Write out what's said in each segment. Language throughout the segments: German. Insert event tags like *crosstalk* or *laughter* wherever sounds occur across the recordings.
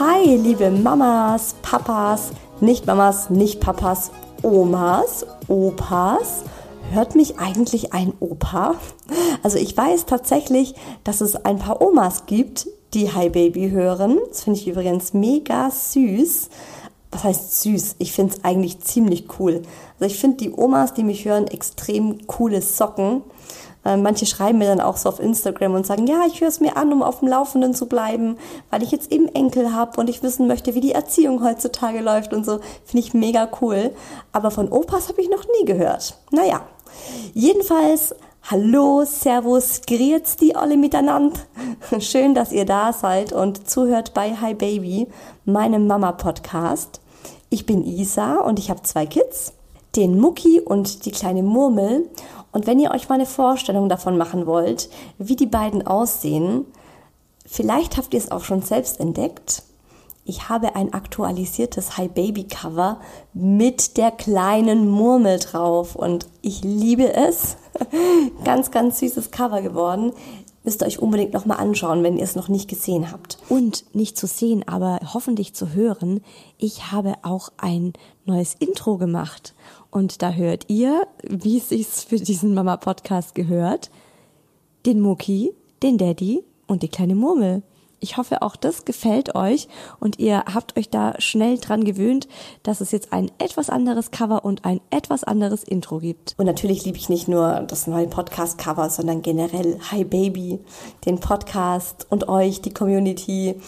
Hi, liebe Mamas, Papas, nicht Mamas, nicht Papas, Omas, Opas. Hört mich eigentlich ein Opa? Also ich weiß tatsächlich, dass es ein paar Omas gibt, die Hi Baby hören. Das finde ich übrigens mega süß. Was heißt süß? Ich finde es eigentlich ziemlich cool. Also ich finde die Omas, die mich hören, extrem coole Socken. Äh, manche schreiben mir dann auch so auf Instagram und sagen, ja, ich höre es mir an, um auf dem Laufenden zu bleiben, weil ich jetzt eben Enkel habe und ich wissen möchte, wie die Erziehung heutzutage läuft und so. Finde ich mega cool. Aber von Opas habe ich noch nie gehört. Naja, jedenfalls Hallo, Servus, grüezi alle miteinander. *laughs* Schön, dass ihr da seid und zuhört bei Hi Baby, meinem Mama-Podcast. Ich bin Isa und ich habe zwei Kids, den Mucki und die kleine Murmel. Und wenn ihr euch mal eine Vorstellung davon machen wollt, wie die beiden aussehen, vielleicht habt ihr es auch schon selbst entdeckt. Ich habe ein aktualisiertes Hi Baby Cover mit der kleinen Murmel drauf und ich liebe es. *laughs* ganz, ganz süßes Cover geworden. Müsst ihr euch unbedingt nochmal anschauen, wenn ihr es noch nicht gesehen habt. Und nicht zu sehen, aber hoffentlich zu hören, ich habe auch ein neues Intro gemacht. Und da hört ihr, wie es sich für diesen Mama-Podcast gehört, den Mucki, den Daddy und die kleine Murmel. Ich hoffe, auch das gefällt euch und ihr habt euch da schnell dran gewöhnt, dass es jetzt ein etwas anderes Cover und ein etwas anderes Intro gibt. Und natürlich liebe ich nicht nur das neue Podcast-Cover, sondern generell Hi Baby, den Podcast und euch, die Community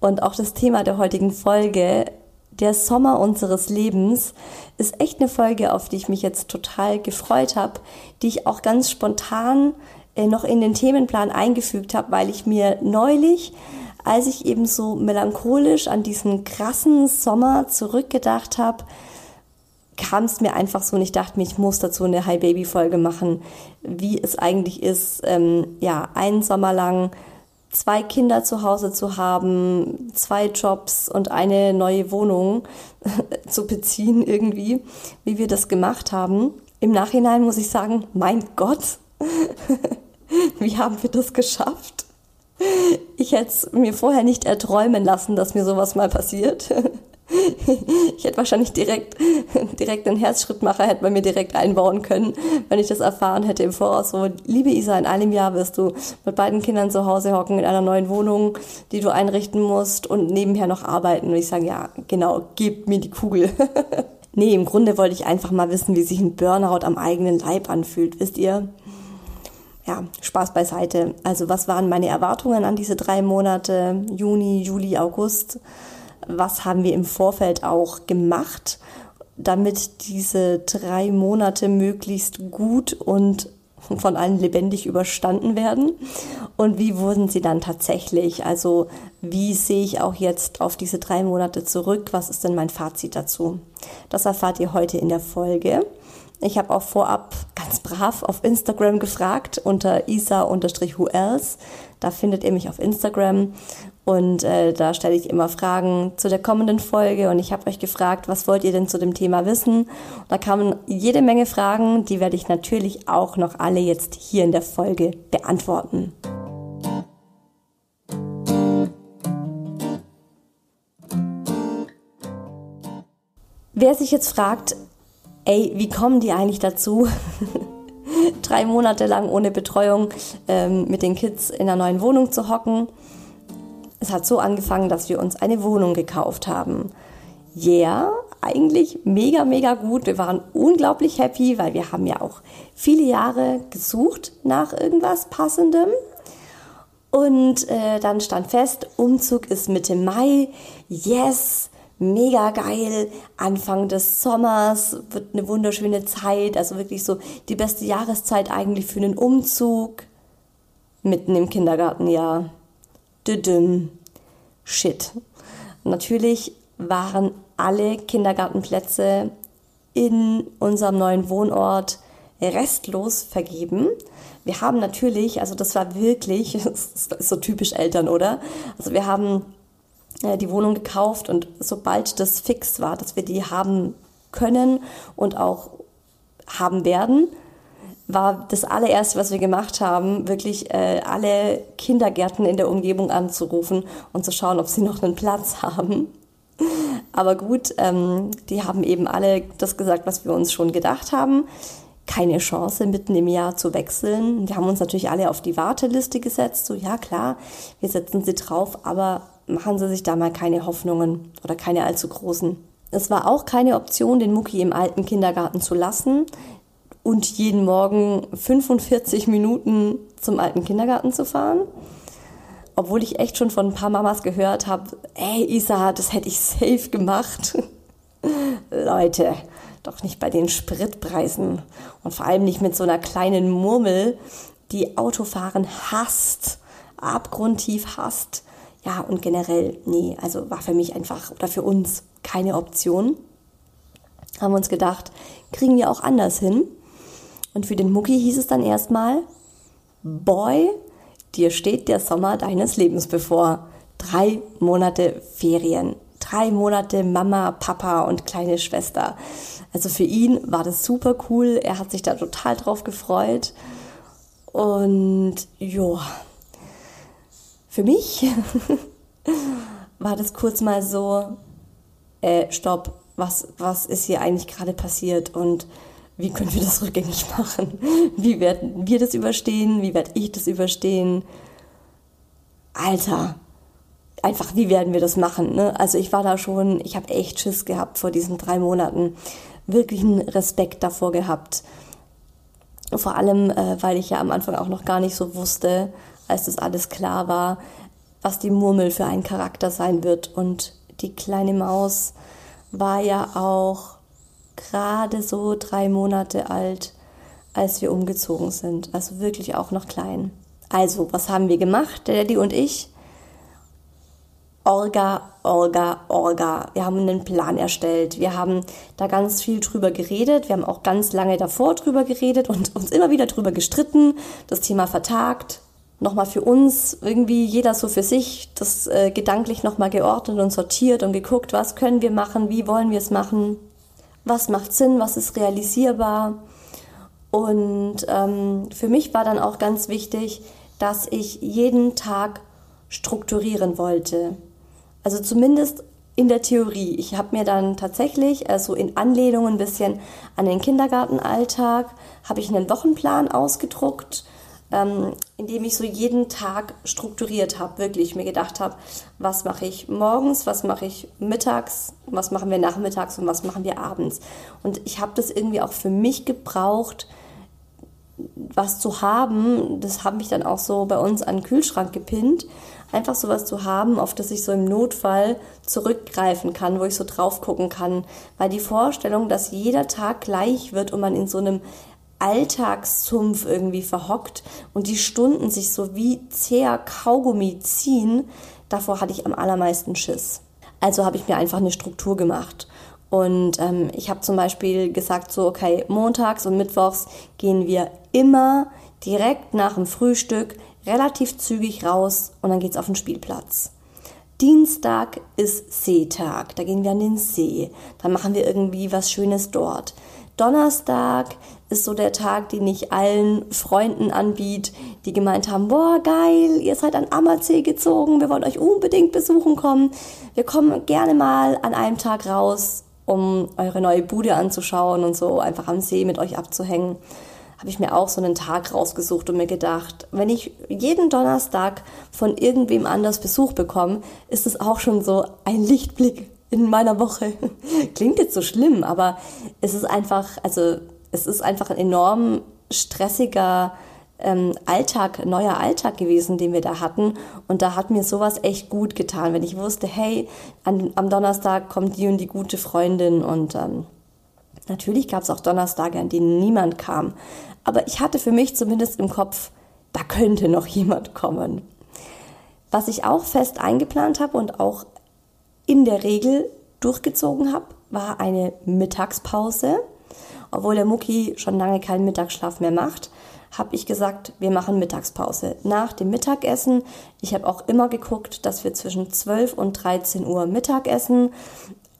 und auch das Thema der heutigen Folge der Sommer unseres Lebens ist echt eine Folge, auf die ich mich jetzt total gefreut habe, die ich auch ganz spontan äh, noch in den Themenplan eingefügt habe, weil ich mir neulich, als ich eben so melancholisch an diesen krassen Sommer zurückgedacht habe, kam es mir einfach so und ich dachte mir, ich muss dazu eine Hi Baby Folge machen, wie es eigentlich ist, ähm, ja, einen Sommer lang zwei Kinder zu Hause zu haben, zwei Jobs und eine neue Wohnung *laughs* zu beziehen irgendwie, wie wir das gemacht haben. Im Nachhinein muss ich sagen, mein Gott, *laughs* wie haben wir das geschafft? Ich hätte es mir vorher nicht erträumen lassen, dass mir sowas mal passiert. *laughs* *laughs* ich hätte wahrscheinlich direkt, *laughs* direkt den Herzschrittmacher hätte man mir direkt einbauen können, wenn ich das erfahren hätte im Voraus. So, liebe Isa, in einem Jahr wirst du mit beiden Kindern zu Hause hocken in einer neuen Wohnung, die du einrichten musst und nebenher noch arbeiten. Und ich sage, ja, genau, gib mir die Kugel. *laughs* nee, im Grunde wollte ich einfach mal wissen, wie sich ein Burnout am eigenen Leib anfühlt, wisst ihr? ja, Spaß beiseite. Also was waren meine Erwartungen an diese drei Monate, Juni, Juli, August? Was haben wir im Vorfeld auch gemacht, damit diese drei Monate möglichst gut und von allen lebendig überstanden werden? Und wie wurden sie dann tatsächlich? Also wie sehe ich auch jetzt auf diese drei Monate zurück? Was ist denn mein Fazit dazu? Das erfahrt ihr heute in der Folge. Ich habe auch vorab ganz brav auf Instagram gefragt unter isa-who else. Da findet ihr mich auf Instagram und äh, da stelle ich immer Fragen zu der kommenden Folge und ich habe euch gefragt, was wollt ihr denn zu dem Thema wissen? Da kamen jede Menge Fragen, die werde ich natürlich auch noch alle jetzt hier in der Folge beantworten. Wer sich jetzt fragt, ey, wie kommen die eigentlich dazu? *laughs* Drei Monate lang ohne Betreuung ähm, mit den Kids in einer neuen Wohnung zu hocken. Es hat so angefangen, dass wir uns eine Wohnung gekauft haben. Yeah, eigentlich mega, mega gut. Wir waren unglaublich happy, weil wir haben ja auch viele Jahre gesucht nach irgendwas Passendem. Und äh, dann stand fest, Umzug ist Mitte Mai. Yes, mega geil. Anfang des Sommers wird eine wunderschöne Zeit, also wirklich so die beste Jahreszeit eigentlich für einen Umzug. Mitten im Kindergartenjahr. Düdüm. Shit. Natürlich waren alle Kindergartenplätze in unserem neuen Wohnort restlos vergeben. Wir haben natürlich, also das war wirklich, *laughs* das ist so typisch Eltern, oder? Also wir haben äh, die Wohnung gekauft und sobald das fix war, dass wir die haben können und auch haben werden, war das allererste, was wir gemacht haben, wirklich äh, alle Kindergärten in der Umgebung anzurufen und zu schauen, ob sie *laughs* noch einen Platz haben. Aber gut, ähm, die haben eben alle das gesagt, was wir uns schon gedacht haben. Keine Chance, mitten im Jahr zu wechseln. Die haben uns natürlich alle auf die Warteliste gesetzt. So, ja klar, wir setzen sie drauf, aber machen Sie sich da mal keine Hoffnungen oder keine allzu großen. Es war auch keine Option, den Mucki im alten Kindergarten zu lassen und jeden Morgen 45 Minuten zum alten Kindergarten zu fahren. Obwohl ich echt schon von ein paar Mamas gehört habe, ey Isa, das hätte ich safe gemacht. *laughs* Leute, doch nicht bei den Spritpreisen und vor allem nicht mit so einer kleinen Murmel, die Autofahren hasst, abgrundtief hasst. Ja, und generell, nee, also war für mich einfach oder für uns keine Option. Haben wir uns gedacht, kriegen wir auch anders hin. Und für den Mucki hieß es dann erstmal, Boy, dir steht der Sommer deines Lebens bevor. Drei Monate Ferien. Drei Monate Mama, Papa und kleine Schwester. Also für ihn war das super cool. Er hat sich da total drauf gefreut. Und ja, für mich *laughs* war das kurz mal so, äh, stopp, was, was ist hier eigentlich gerade passiert und wie können wir das rückgängig machen? Wie werden wir das überstehen? Wie werde ich das überstehen? Alter, einfach, wie werden wir das machen? Ne? Also ich war da schon, ich habe echt Schiss gehabt vor diesen drei Monaten, wirklich einen Respekt davor gehabt. Vor allem, äh, weil ich ja am Anfang auch noch gar nicht so wusste, als das alles klar war, was die Murmel für ein Charakter sein wird. Und die kleine Maus war ja auch gerade so drei Monate alt, als wir umgezogen sind. Also wirklich auch noch klein. Also, was haben wir gemacht, der Daddy und ich? Orga, Orga, Orga. Wir haben einen Plan erstellt. Wir haben da ganz viel drüber geredet. Wir haben auch ganz lange davor drüber geredet und uns immer wieder drüber gestritten, das Thema vertagt nochmal für uns irgendwie jeder so für sich das äh, gedanklich nochmal geordnet und sortiert und geguckt, was können wir machen, wie wollen wir es machen, was macht Sinn, was ist realisierbar. Und ähm, für mich war dann auch ganz wichtig, dass ich jeden Tag strukturieren wollte. Also zumindest in der Theorie. Ich habe mir dann tatsächlich, also in Anlehnung ein bisschen an den Kindergartenalltag, habe ich einen Wochenplan ausgedruckt, ähm, in dem ich so jeden Tag strukturiert habe, wirklich mir gedacht habe, was mache ich morgens, was mache ich mittags, was machen wir nachmittags und was machen wir abends. Und ich habe das irgendwie auch für mich gebraucht, was zu haben. Das habe ich dann auch so bei uns an den Kühlschrank gepinnt einfach sowas zu haben, auf das ich so im Notfall zurückgreifen kann, wo ich so drauf gucken kann. Weil die Vorstellung, dass jeder Tag gleich wird und man in so einem Alltagszumpf irgendwie verhockt und die Stunden sich so wie zäher Kaugummi ziehen, davor hatte ich am allermeisten Schiss. Also habe ich mir einfach eine Struktur gemacht. Und ähm, ich habe zum Beispiel gesagt, so, okay, montags und mittwochs gehen wir immer direkt nach dem Frühstück relativ zügig raus und dann geht's auf den Spielplatz. Dienstag ist Seetag, da gehen wir an den See, dann machen wir irgendwie was Schönes dort. Donnerstag ist so der Tag, den ich allen Freunden anbiete, die gemeint haben, boah, geil, ihr seid an Ammersee gezogen, wir wollen euch unbedingt besuchen kommen. Wir kommen gerne mal an einem Tag raus, um eure neue Bude anzuschauen und so einfach am See mit euch abzuhängen habe ich mir auch so einen Tag rausgesucht und mir gedacht, wenn ich jeden Donnerstag von irgendwem anders Besuch bekomme, ist es auch schon so ein Lichtblick in meiner Woche. *laughs* Klingt jetzt so schlimm, aber es ist einfach, also es ist einfach ein enorm stressiger ähm, Alltag, neuer Alltag gewesen, den wir da hatten. Und da hat mir sowas echt gut getan, wenn ich wusste, hey, an, am Donnerstag kommt die und die gute Freundin und ähm, Natürlich gab es auch Donnerstage, an denen niemand kam. Aber ich hatte für mich zumindest im Kopf, da könnte noch *laughs* jemand kommen. Was ich auch fest eingeplant habe und auch in der Regel durchgezogen habe, war eine Mittagspause. Obwohl der Mucki schon lange keinen Mittagsschlaf mehr macht, habe ich gesagt, wir machen Mittagspause. Nach dem Mittagessen, ich habe auch immer geguckt, dass wir zwischen 12 und 13 Uhr Mittag essen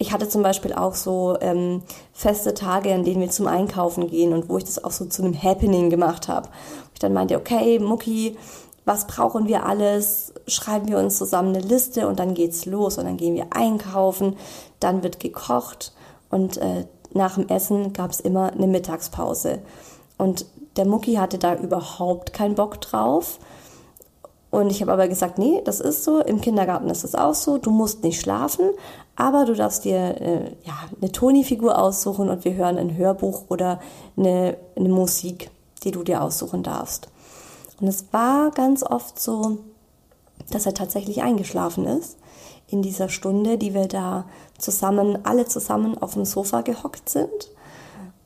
ich hatte zum Beispiel auch so ähm, feste Tage, an denen wir zum Einkaufen gehen und wo ich das auch so zu einem Happening gemacht habe. Ich dann meinte, okay, Mucki, was brauchen wir alles? Schreiben wir uns zusammen eine Liste und dann geht's los und dann gehen wir einkaufen, dann wird gekocht und äh, nach dem Essen gab's immer eine Mittagspause. Und der Mucki hatte da überhaupt keinen Bock drauf. Und ich habe aber gesagt, nee, das ist so, im Kindergarten ist es auch so, du musst nicht schlafen, aber du darfst dir äh, ja, eine Toni-Figur aussuchen und wir hören ein Hörbuch oder eine, eine Musik, die du dir aussuchen darfst. Und es war ganz oft so, dass er tatsächlich eingeschlafen ist in dieser Stunde, die wir da zusammen, alle zusammen auf dem Sofa gehockt sind.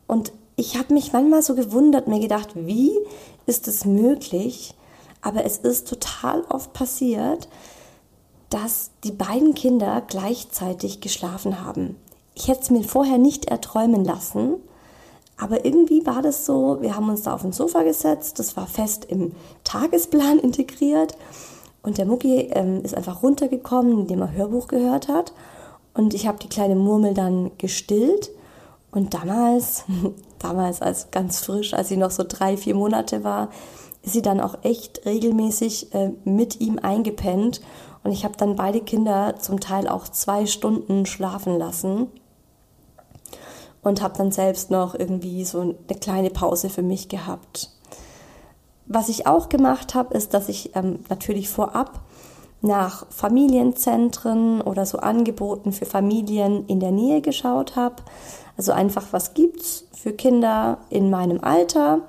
Und ich habe mich manchmal so gewundert, mir gedacht, wie ist es möglich, aber es ist total oft passiert, dass die beiden Kinder gleichzeitig geschlafen haben. Ich hätte es mir vorher nicht erträumen lassen, aber irgendwie war das so, wir haben uns da auf den Sofa gesetzt, das war fest im Tagesplan integriert und der Mucki ähm, ist einfach runtergekommen, indem er Hörbuch gehört hat und ich habe die kleine Murmel dann gestillt und damals, *laughs* damals als ganz frisch, als sie noch so drei, vier Monate war, ist sie dann auch echt regelmäßig äh, mit ihm eingepennt. Und ich habe dann beide Kinder zum Teil auch zwei Stunden schlafen lassen und habe dann selbst noch irgendwie so eine kleine Pause für mich gehabt. Was ich auch gemacht habe, ist, dass ich ähm, natürlich vorab nach Familienzentren oder so Angeboten für Familien in der Nähe geschaut habe. Also einfach, was gibt's für Kinder in meinem Alter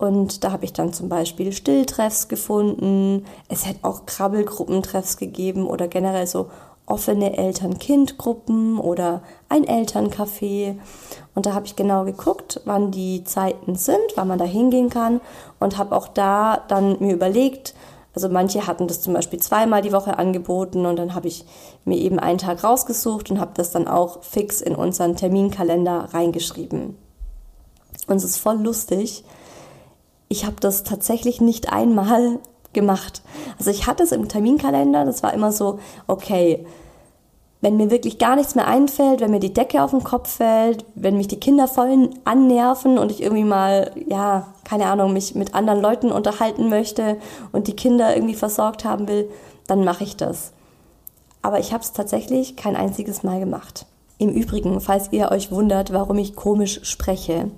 und da habe ich dann zum Beispiel Stilltreffs gefunden. Es hätte auch Krabbelgruppentreffs gegeben oder generell so offene Eltern-Kind-Gruppen oder ein Elterncafé. Und da habe ich genau geguckt, wann die Zeiten sind, wann man da hingehen kann und habe auch da dann mir überlegt, also manche hatten das zum Beispiel zweimal die Woche angeboten und dann habe ich mir eben einen Tag rausgesucht und habe das dann auch fix in unseren Terminkalender reingeschrieben. Und es ist voll lustig, ich habe das tatsächlich nicht einmal gemacht. Also ich hatte es im Terminkalender, das war immer so, okay, wenn mir wirklich gar nichts mehr einfällt, wenn mir die Decke auf den Kopf fällt, wenn mich die Kinder voll annerven und ich irgendwie mal, ja, keine Ahnung, mich mit anderen Leuten unterhalten möchte und die Kinder irgendwie versorgt haben will, dann mache ich das. Aber ich habe es tatsächlich kein einziges Mal gemacht. Im Übrigen, falls ihr euch wundert, warum ich komisch spreche,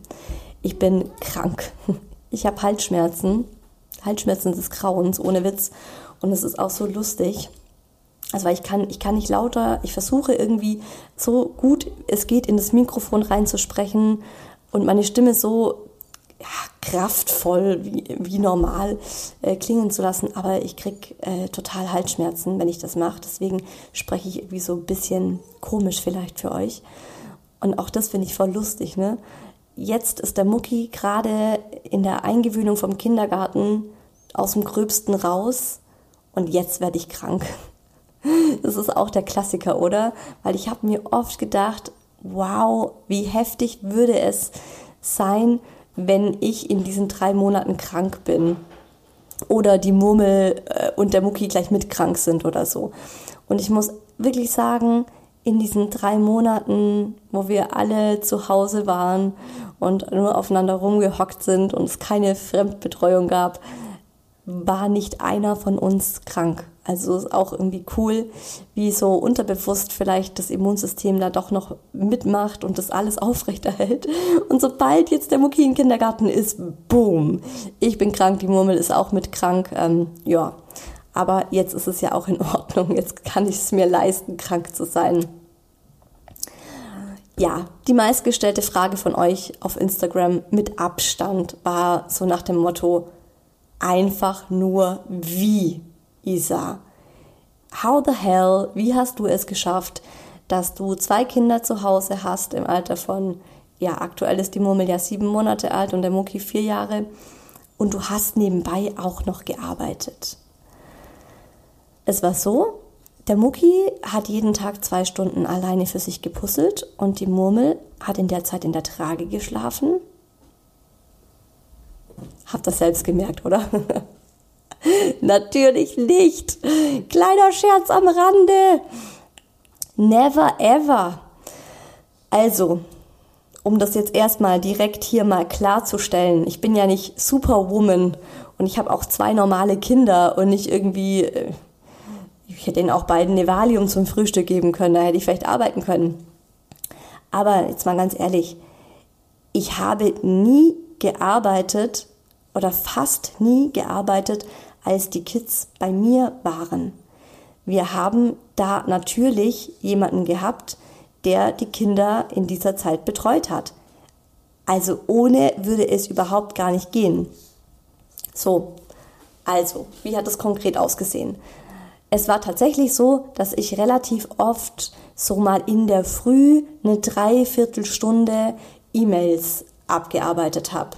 ich bin krank. *laughs* Ich habe Halsschmerzen, Halsschmerzen des Grauens, ohne Witz. Und es ist auch so lustig. Also weil ich kann, ich kann nicht lauter, ich versuche irgendwie so gut es geht in das Mikrofon reinzusprechen und meine Stimme so ja, kraftvoll wie, wie normal äh, klingen zu lassen, aber ich krieg äh, total Halsschmerzen, wenn ich das mache. Deswegen spreche ich irgendwie so ein bisschen komisch vielleicht für euch. Und auch das finde ich voll lustig, ne? Jetzt ist der Mucki gerade in der Eingewöhnung vom Kindergarten aus dem Gröbsten raus und jetzt werde ich krank. Das ist auch der Klassiker, oder? Weil ich habe mir oft gedacht, wow, wie heftig würde es sein, wenn ich in diesen drei Monaten krank bin oder die Murmel äh, und der Mucki gleich mit krank sind oder so. Und ich muss wirklich sagen, in diesen drei Monaten, wo wir alle zu Hause waren und nur aufeinander rumgehockt sind und es keine Fremdbetreuung gab, war nicht einer von uns krank. Also ist auch irgendwie cool, wie so unterbewusst vielleicht das Immunsystem da doch noch mitmacht und das alles *laughs* aufrechterhält. Und sobald jetzt der Mucki im Kindergarten ist, boom, ich bin krank, die Murmel ist auch mit krank. Ähm, ja, aber jetzt ist es ja auch in Ordnung. Jetzt kann ich es mir leisten, krank zu sein. Ja, die meistgestellte Frage von euch auf Instagram mit Abstand war so nach dem Motto, einfach nur wie, Isa. How the hell, wie hast du es geschafft, dass du zwei Kinder zu Hause hast im Alter von, ja, aktuell ist die Murmel ja sieben Monate alt und der Mucki vier Jahre und du hast nebenbei auch noch gearbeitet. Es war so, der Mucki hat jeden Tag zwei Stunden alleine für sich gepuzzelt und die Murmel hat in der Zeit in der Trage geschlafen Habt das selbst gemerkt, oder? *laughs* *laughs* Natürlich nicht. Kleiner Scherz am Rande. Never ever. Also, um das jetzt erstmal direkt hier mal klarzustellen, ich bin ja nicht Superwoman und ich habe auch zwei normale Kinder und nicht irgendwie, äh, ich hätte ihnen auch beiden eine Valium zum Frühstück geben können, da hätte ich vielleicht arbeiten können. Aber jetzt mal ganz ehrlich, ich habe nie gearbeitet oder fast nie gearbeitet, als die Kids bei mir waren. Wir haben da natürlich jemanden gehabt, der die Kinder in dieser Zeit betreut hat. Also ohne würde es überhaupt gar nicht gehen. So, also, wie hat es konkret ausgesehen? Es war tatsächlich so, dass ich relativ oft so mal in der Früh eine Dreiviertelstunde E-Mails abgearbeitet habe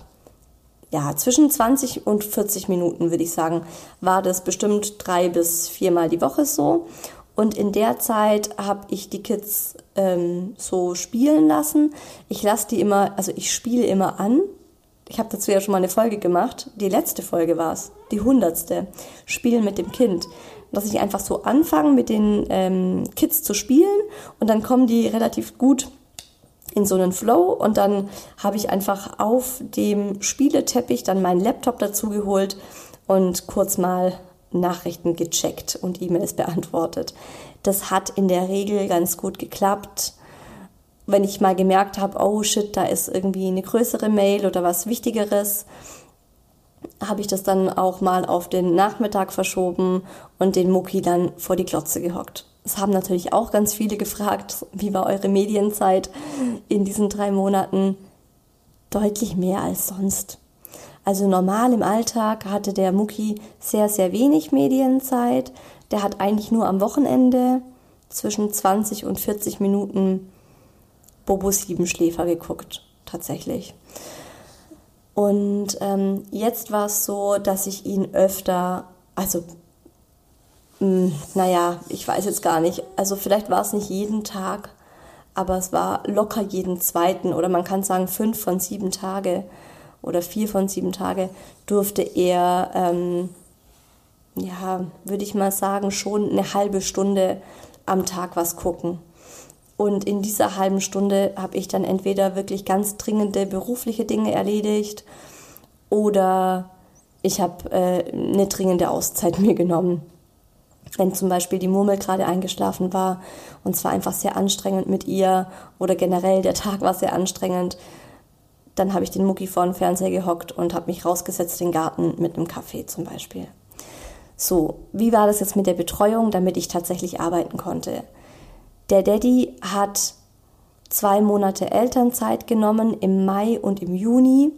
ja, zwischen 20 und 40 Minuten, würde ich sagen, war das bestimmt drei bis viermal die Woche so. Und in der Zeit habe ich die Kids ähm, so spielen lassen. Ich lasse die immer, also ich spiele immer an. Ich habe dazu ja schon mal eine Folge gemacht. Die letzte Folge war es, die hundertste. Spielen mit dem Kind. Dass ich einfach so anfange, mit den ähm, Kids zu spielen und dann kommen die relativ gut in so einen Flow und dann habe ich einfach auf dem Spieleteppich dann meinen Laptop dazu geholt und kurz mal Nachrichten gecheckt und E-Mails beantwortet. Das hat in der Regel ganz gut geklappt. Wenn ich mal gemerkt habe, oh shit, da ist irgendwie eine größere Mail oder was Wichtigeres, habe ich das dann auch mal auf den Nachmittag verschoben und den Mucki dann vor die Glotze gehockt. Es haben natürlich auch ganz viele gefragt, wie war eure Medienzeit in diesen drei Monaten? Deutlich mehr als sonst. Also normal im Alltag hatte der Mucki sehr, sehr wenig Medienzeit. Der hat eigentlich nur am Wochenende zwischen 20 und 40 Minuten Bobo Siebenschläfer geguckt, tatsächlich. Und ähm, jetzt war es so, dass ich ihn öfter, also hm, naja, ich weiß jetzt gar nicht. Also vielleicht war es nicht jeden Tag, aber es war locker jeden zweiten oder man kann sagen fünf von sieben Tage oder vier von sieben Tage durfte er, ähm, ja, würde ich mal sagen, schon eine halbe Stunde am Tag was gucken. Und in dieser halben Stunde habe ich dann entweder wirklich ganz dringende berufliche Dinge erledigt oder ich habe äh, eine dringende Auszeit *laughs* mir genommen. Wenn zum Beispiel die Murmel gerade eingeschlafen war und es war einfach sehr anstrengend mit ihr oder generell der Tag war sehr anstrengend, dann habe ich den Mucki vor den Fernseher gehockt und habe mich rausgesetzt in den Garten mit einem Kaffee zum Beispiel. So, wie war das jetzt mit der Betreuung, damit ich tatsächlich arbeiten konnte? Der Daddy hat zwei Monate Elternzeit genommen im Mai und im Juni.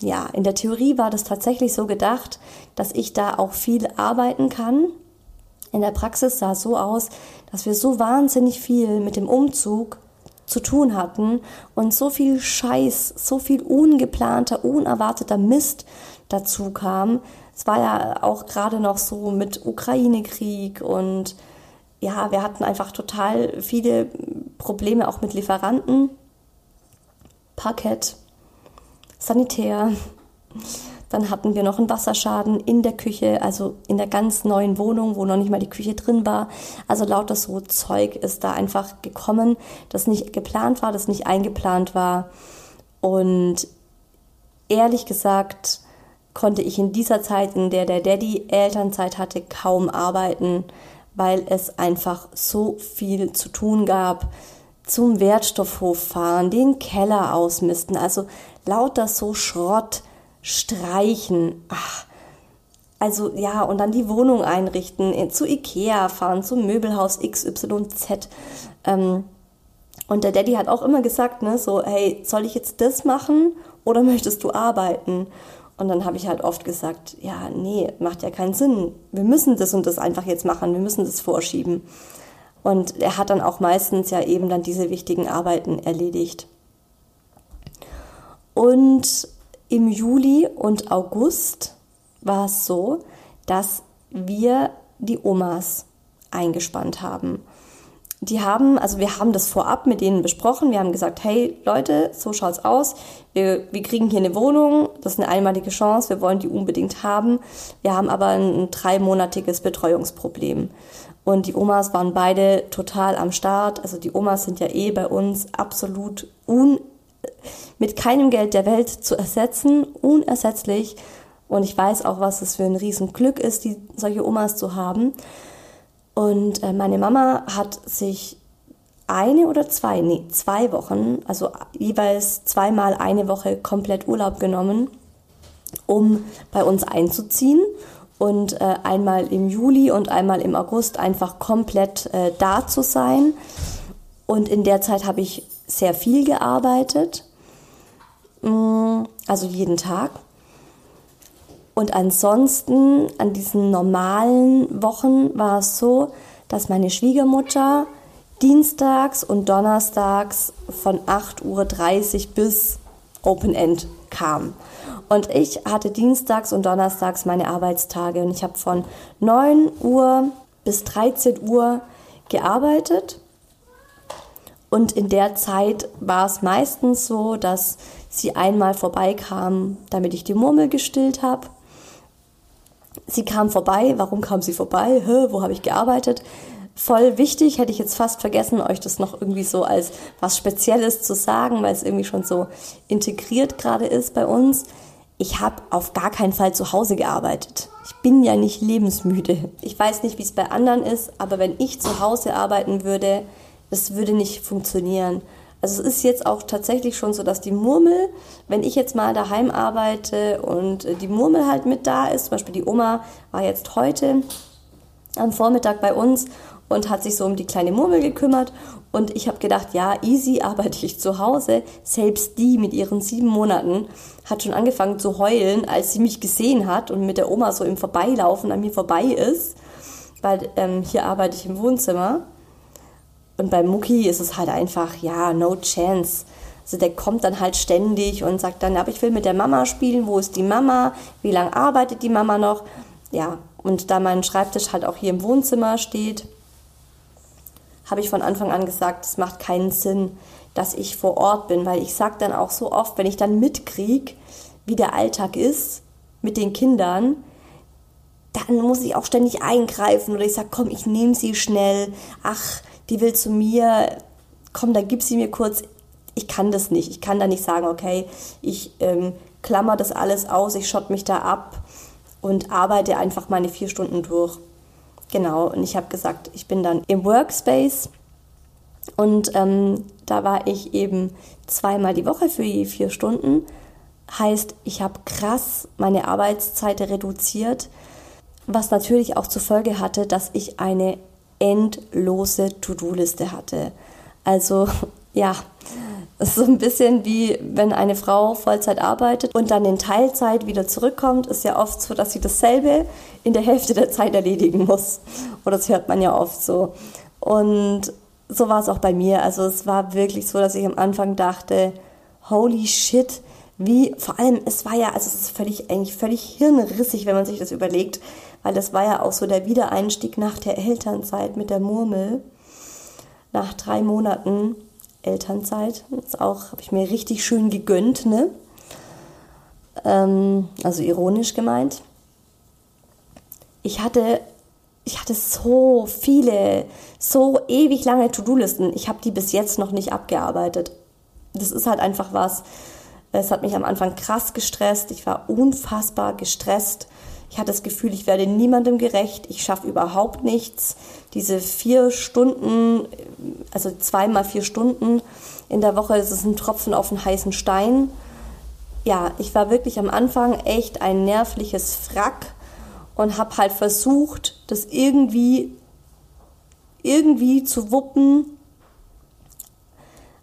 Ja, in der Theorie war das tatsächlich so gedacht, dass ich da auch viel arbeiten kann. In der Praxis sah es so aus, dass wir so wahnsinnig viel mit dem Umzug zu tun hatten und so viel Scheiß, so viel ungeplanter, unerwarteter Mist dazu kam. Es war ja auch gerade noch so mit Ukraine-Krieg und ja, wir hatten einfach total viele Probleme auch mit Lieferanten, Parkett, Sanitär. Dann hatten wir noch einen Wasserschaden in der Küche, also in der ganz neuen Wohnung, wo noch nicht mal die Küche drin war. Also lauter so Zeug ist da einfach gekommen, das nicht geplant war, das nicht eingeplant war. Und ehrlich gesagt konnte ich in dieser Zeit, in der der Daddy Elternzeit hatte, kaum arbeiten, weil es einfach so viel zu tun gab. Zum Wertstoffhof fahren, den Keller ausmisten, also lauter so Schrott, streichen. Ach, also ja, und dann die Wohnung einrichten, zu Ikea fahren, zum Möbelhaus XYZ. Ähm, und der Daddy hat auch immer gesagt, ne, so, hey, soll ich jetzt das machen oder *laughs* möchtest du arbeiten? Und dann habe ich halt oft gesagt, ja, nee, macht ja keinen Sinn. Wir müssen das und das einfach jetzt machen, wir müssen das vorschieben. Und er hat dann auch meistens ja eben dann diese wichtigen Arbeiten erledigt. Und im Juli und August war es so, dass wir die Omas eingespannt haben die haben, also wir haben das vorab mit denen besprochen. Wir haben gesagt, hey Leute, so schaut's aus. Wir, wir kriegen hier eine Wohnung. Das ist eine einmalige Chance. Wir wollen die unbedingt haben. Wir haben aber ein, ein dreimonatiges Betreuungsproblem. Und die Omas waren beide total am Start. Also die Omas sind ja eh bei uns absolut un, mit keinem Geld der Welt zu ersetzen, unersetzlich. Und ich weiß auch, was es für ein Riesenglück ist, die, solche Omas zu haben. Und äh, meine Mama hat sich eine oder zwei, nee, zwei Wochen, also jeweils zweimal eine Woche komplett Urlaub genommen, um bei uns einzuziehen und äh, einmal im Juli und einmal im August einfach komplett äh, da zu sein. Und in der Zeit habe ich sehr viel gearbeitet, mm, also jeden Tag. Und ansonsten, an diesen normalen Wochen war es so, dass meine Schwiegermutter dienstags und donnerstags von 8.30 Uhr bis Open End kam. Und ich hatte dienstags und donnerstags meine Arbeitstage und ich habe von 9 Uhr bis 13 Uhr gearbeitet. Und in der Zeit war es meistens so, dass sie einmal vorbeikam, damit ich die Murmel gestillt habe. Sie kam vorbei. Warum kam sie vorbei? Hä, wo habe ich gearbeitet? Voll wichtig, hätte ich jetzt fast vergessen, euch das noch irgendwie so als was Spezielles zu sagen, weil es irgendwie schon so integriert gerade ist bei uns. Ich habe auf gar keinen Fall zu Hause gearbeitet. Ich bin ja nicht lebensmüde. Ich weiß nicht, wie es bei anderen ist, aber wenn ich zu Hause arbeiten würde, das würde nicht funktionieren. Also es ist jetzt auch tatsächlich schon so, dass die Murmel, wenn ich jetzt mal daheim arbeite und äh, die Murmel halt mit da ist, zum Beispiel die Oma war jetzt heute am Vormittag bei uns und hat sich so um die kleine Murmel gekümmert und ich habe gedacht, ja, easy *laughs* arbeite ich zu Hause. Selbst die mit ihren sieben Monaten hat schon angefangen zu heulen, als sie mich gesehen hat und mit der Oma so im Vorbeilaufen an mir vorbei ist, weil ähm, hier arbeite ich im Wohnzimmer. Und bei Mucki ist es halt einfach, ja, no chance. Also der kommt dann halt ständig und sagt dann, aber ich will mit der Mama spielen, wo ist die Mama, wie lange arbeitet die Mama noch? Ja, und da mein Schreibtisch halt auch hier im Wohnzimmer steht, habe ich von Anfang an gesagt, es macht keinen Sinn, dass ich vor Ort bin, weil ich sage dann auch so oft, wenn ich dann mitkriege, wie der Alltag ist mit den Kindern, dann muss ich auch ständig eingreifen oder ich sage, komm, ich nehme sie schnell. Ach, die will zu mir, komm, dann gib sie mir kurz. Ich kann das nicht. Ich kann da nicht sagen, okay, ich ähm, klammer das alles aus, ich schott mich da ab. und arbeite einfach meine vier Stunden durch. Genau, und ich habe gesagt, ich bin dann im Workspace und ähm, da war ich eben zweimal die Woche für je vier Stunden. Heißt, ich habe krass meine Arbeitszeit reduziert, was natürlich auch zur Folge hatte, dass ich eine endlose To-Do-Liste hatte. Also ja, es ist so ein bisschen wie wenn eine Frau Vollzeit arbeitet und dann in Teilzeit wieder zurückkommt, ist ja oft so, dass sie dasselbe in der Hälfte der Zeit erledigen muss. Oder das hört man ja oft so. Und so war es auch bei mir. Also es war wirklich so, dass ich am Anfang dachte, holy shit, wie, vor allem, es war ja, also es ist völlig, eigentlich völlig hirnrissig, wenn man sich das überlegt, weil das war ja auch so der Wiedereinstieg nach der Elternzeit mit der Murmel. Nach drei Monaten Elternzeit. Das auch, habe ich mir richtig schön gegönnt, ne? Ähm, also ironisch gemeint. Ich hatte, ich hatte so viele, so ewig lange To-Do-Listen. Ich habe die bis jetzt noch nicht abgearbeitet. Das ist halt einfach was. Es hat mich am Anfang krass gestresst. Ich war unfassbar gestresst. Ich hatte das Gefühl, ich werde niemandem gerecht. Ich schaffe überhaupt nichts. Diese vier Stunden, also zweimal vier Stunden in der Woche, ist es ein Tropfen auf einen heißen Stein. Ja, ich war wirklich am Anfang echt ein nervliches Frack und habe halt versucht, das irgendwie irgendwie zu wuppen,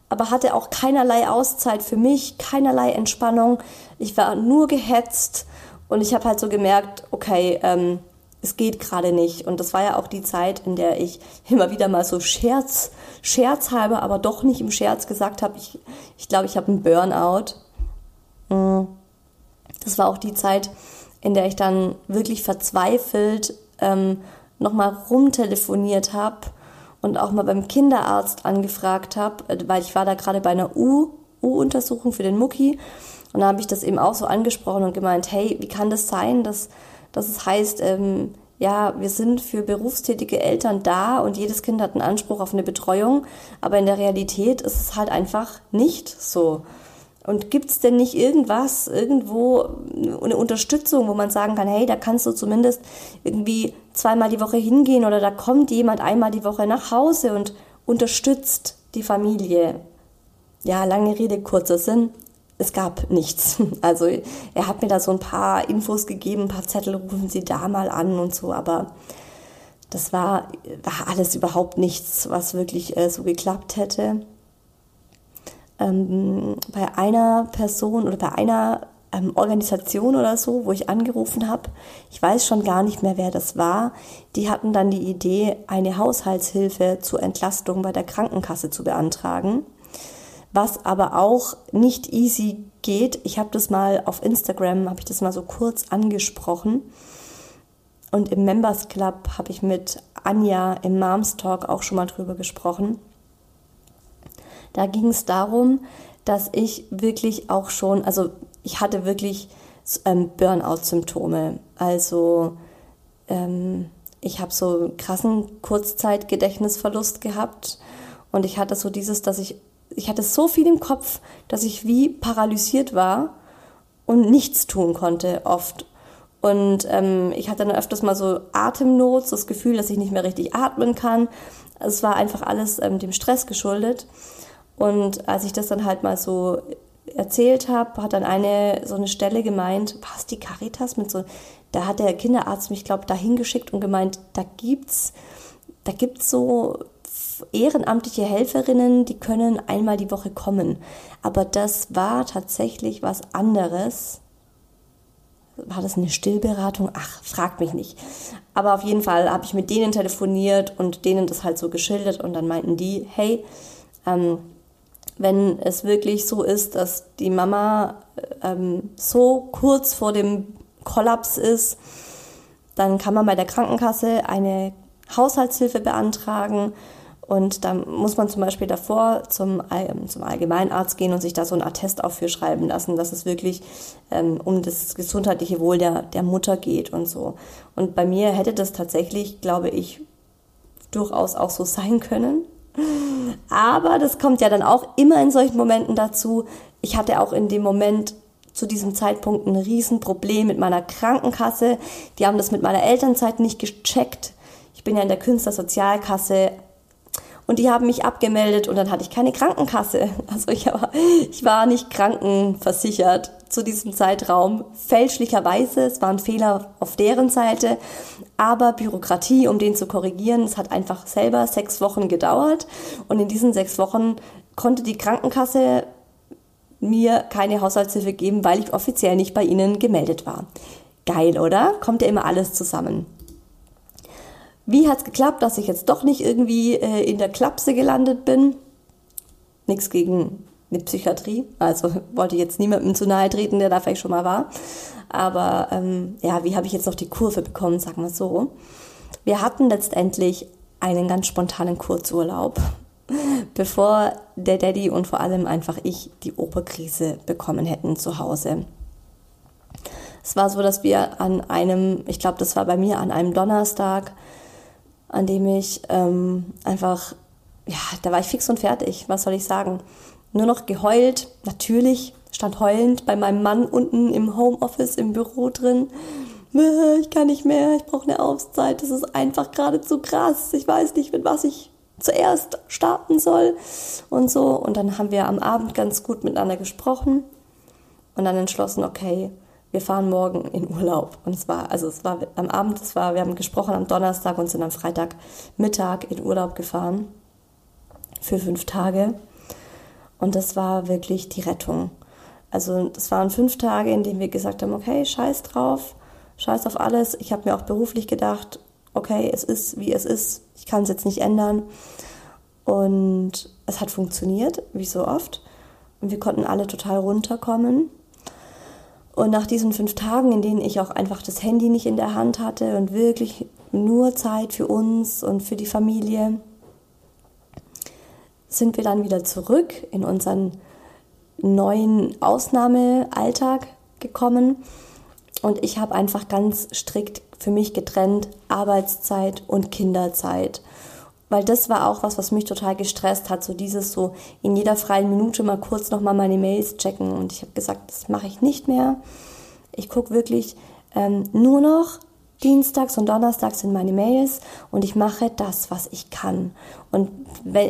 aber hatte auch keinerlei Auszeit für mich, keinerlei Entspannung. Ich war nur gehetzt und ich habe halt so gemerkt, okay, ähm, es geht gerade nicht. Und das war ja auch die Zeit, in der ich immer wieder mal so Scherz, scherzhalber, aber doch nicht im Scherz gesagt habe, ich glaube, ich, glaub, ich habe einen Burnout. Mm. Das war auch die Zeit, in der ich dann wirklich verzweifelt ähm, nochmal rumtelefoniert habe und auch mal beim Kinderarzt angefragt habe, äh, weil ich war da gerade bei einer U-Untersuchung für den Mucki und da habe ich das eben auch so angesprochen und gemeint, hey, wie kann das sein, dass, dass es heißt, ähm, ja, wir sind für berufstätige Eltern da und jedes Kind hat einen Anspruch auf eine Betreuung, aber in der Realität ist es halt einfach nicht so. Und gibt es denn nicht irgendwas, irgendwo eine Unterstützung, wo man sagen kann, hey, da kannst du zumindest irgendwie zweimal die Woche hingehen oder da kommt jemand einmal die Woche nach Hause und unterstützt die Familie? Ja, lange Rede, kurzer Sinn es gab nichts. *laughs* Also er hat mir da so ein paar Infos gegeben, ein paar Zettel, rufen Sie da mal an und so, aber das war, war alles überhaupt nichts, was wirklich äh, so geklappt hätte. Ähm, bei einer Person oder bei einer ähm, Organisation oder so, wo ich angerufen habe, ich weiß schon gar nicht mehr, wer das war, die hatten dann die Idee, eine Haushaltshilfe zur Entlastung bei der Krankenkasse zu beantragen was aber auch nicht easy geht. Ich habe das mal auf Instagram, habe ich das mal so kurz angesprochen. Und im Members Club habe ich mit Anja im Moms Talk auch schon mal drüber gesprochen. Da ging es darum, dass ich wirklich auch schon, also ich hatte wirklich ähm, Burnout-Symptome. Also ähm, ich habe so krassen Kurzzeitgedächtnisverlust gehabt und ich hatte so dieses, dass ich ich hatte so viel im Kopf, dass ich wie paralysiert war und nichts tun konnte oft. Und ähm, ich hatte dann öfters mal so Atemnot, das Gefühl, dass ich nicht mehr richtig atmen kann. Es war einfach alles ähm, dem Stress geschuldet. Und als ich das dann halt mal so erzählt habe, hat dann eine so eine Stelle gemeint, was die Caritas mit so, da hat der Kinderarzt mich glaube dahin geschickt und gemeint, da gibt's, da gibt's so ehrenamtliche Helferinnen, die können einmal die Woche kommen. Aber das war tatsächlich was anderes. War das eine Stillberatung? Ach, fragt mich nicht. Aber auf jeden Fall habe ich mit denen telefoniert und denen das halt so geschildert und dann meinten die, hey, ähm, wenn es wirklich so ist, dass die Mama ähm, so kurz vor dem Kollaps ist, dann kann man bei der Krankenkasse eine Haushaltshilfe beantragen und da muss man zum Beispiel davor zum, zum Allgemeinarzt gehen und sich da so ein Attest auch für schreiben lassen, dass es wirklich ähm, um das gesundheitliche Wohl der, der Mutter geht und so. Und bei mir hätte das tatsächlich, glaube ich, durchaus auch so sein können. Aber das kommt ja dann auch immer in solchen Momenten dazu. Ich hatte auch in dem Moment zu diesem Zeitpunkt ein Riesenproblem mit meiner Krankenkasse. Die haben das mit meiner Elternzeit nicht gecheckt. Ich bin ja in der Künstlersozialkasse und die haben mich abgemeldet und dann hatte ich keine Krankenkasse. *laughs* Also ich war, ich war nicht krankenversichert zu diesem Zeitraum. Fälschlicherweise, es war ein Fehler auf deren Seite, aber Bürokratie, um den zu korrigieren, es hat einfach selber sechs Wochen gedauert und in diesen sechs Wochen konnte die Krankenkasse mir keine Haushaltshilfe geben, weil ich offiziell nicht bei ihnen gemeldet war. Geil, oder? Kommt ja immer alles zusammen. Wie hat es geklappt, dass ich jetzt doch nicht irgendwie äh, in der Klapse gelandet bin? Nichts gegen eine Psychiatrie. Also *laughs* wollte jetzt niemandem zu nahe treten, der da vielleicht schon mal war. Aber ähm, ja, wie habe ich jetzt noch die Kurve bekommen, sagen wir so. Wir hatten letztendlich einen ganz spontanen Kurzurlaub, *laughs* bevor der Daddy und vor allem einfach ich die Oberkrise bekommen hätten zu Hause. Es war so, dass wir an einem, ich glaube, das war bei mir an einem Donnerstag, an dem ich ähm, einfach, ja, da war ich fix und fertig, was soll ich sagen. Nur noch geheult, natürlich, stand heulend bei meinem Mann unten im Homeoffice, im Büro drin. Ich kann nicht mehr, ich brauche eine Auszeit, das ist einfach gerade zu krass. Ich weiß nicht, mit was ich zuerst starten soll und so. Und dann haben wir am Abend ganz gut miteinander gesprochen und dann entschlossen, okay, wir fahren morgen in Urlaub. Und es war, also es war am Abend, es war, wir haben gesprochen am Donnerstag und sind am Freitagmittag in Urlaub gefahren. Für fünf Tage. Und das war wirklich die Rettung. Also das waren fünf Tage, in denen wir gesagt haben, okay, scheiß drauf, scheiß auf alles. Ich habe mir auch beruflich gedacht, okay, es ist, wie es ist. Ich kann es jetzt nicht ändern. Und es hat funktioniert, wie so oft. Und wir konnten alle total runterkommen. Und nach diesen fünf Tagen, in denen ich auch einfach das Handy nicht in der Hand hatte und wirklich nur Zeit für uns und für die Familie, sind wir dann wieder zurück in unseren neuen Ausnahmealltag gekommen. Und ich habe einfach ganz strikt für mich getrennt Arbeitszeit und Kinderzeit weil das war auch was, was mich total gestresst hat, so dieses so in jeder freien Minute mal kurz nochmal meine Mails checken und ich habe gesagt, das mache ich nicht mehr. Ich gucke wirklich ähm, nur noch Dienstags und Donnerstags sind meine Mails und ich mache das, was ich kann. Und,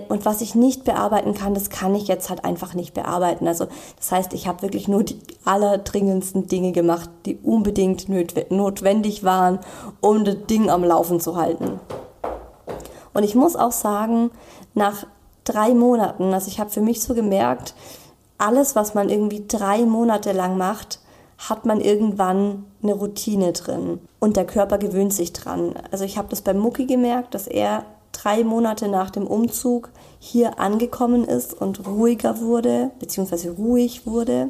und was ich nicht bearbeiten kann, das kann ich jetzt halt einfach nicht bearbeiten. Also das heißt, ich habe wirklich nur die allerdringendsten Dinge gemacht, die unbedingt notwendig waren, um das Ding am Laufen zu halten. Und ich muss auch sagen, nach drei Monaten, also ich habe für mich so gemerkt, alles, was man irgendwie drei Monate lang macht, hat man irgendwann eine Routine drin und der Körper gewöhnt sich dran. Also ich habe das bei Mucki gemerkt, dass er drei Monate nach dem Umzug hier angekommen ist und ruhiger wurde, beziehungsweise ruhig wurde.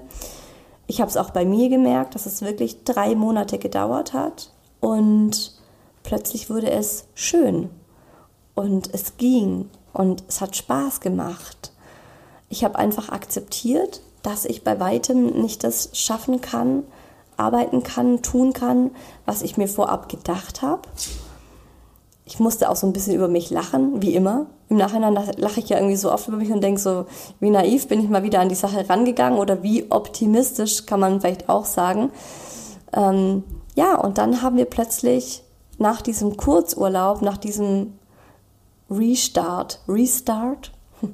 Ich habe es auch bei mir gemerkt, dass es wirklich drei Monate gedauert hat und plötzlich wurde es schön und es ging und es hat Spaß gemacht. Ich habe einfach akzeptiert, dass ich bei weitem nicht das schaffen kann, arbeiten kann, tun kann, was ich mir vorab gedacht habe. Ich musste auch so ein bisschen über mich lachen, wie immer. Im Nachhinein lache ich ja irgendwie so oft über mich und denke so, wie naiv bin ich mal wieder an die Sache rangegangen oder wie optimistisch kann man vielleicht auch sagen. Ähm, ja, und dann haben wir plötzlich nach diesem Kurzurlaub, nach diesem Restart. Restart? *laughs*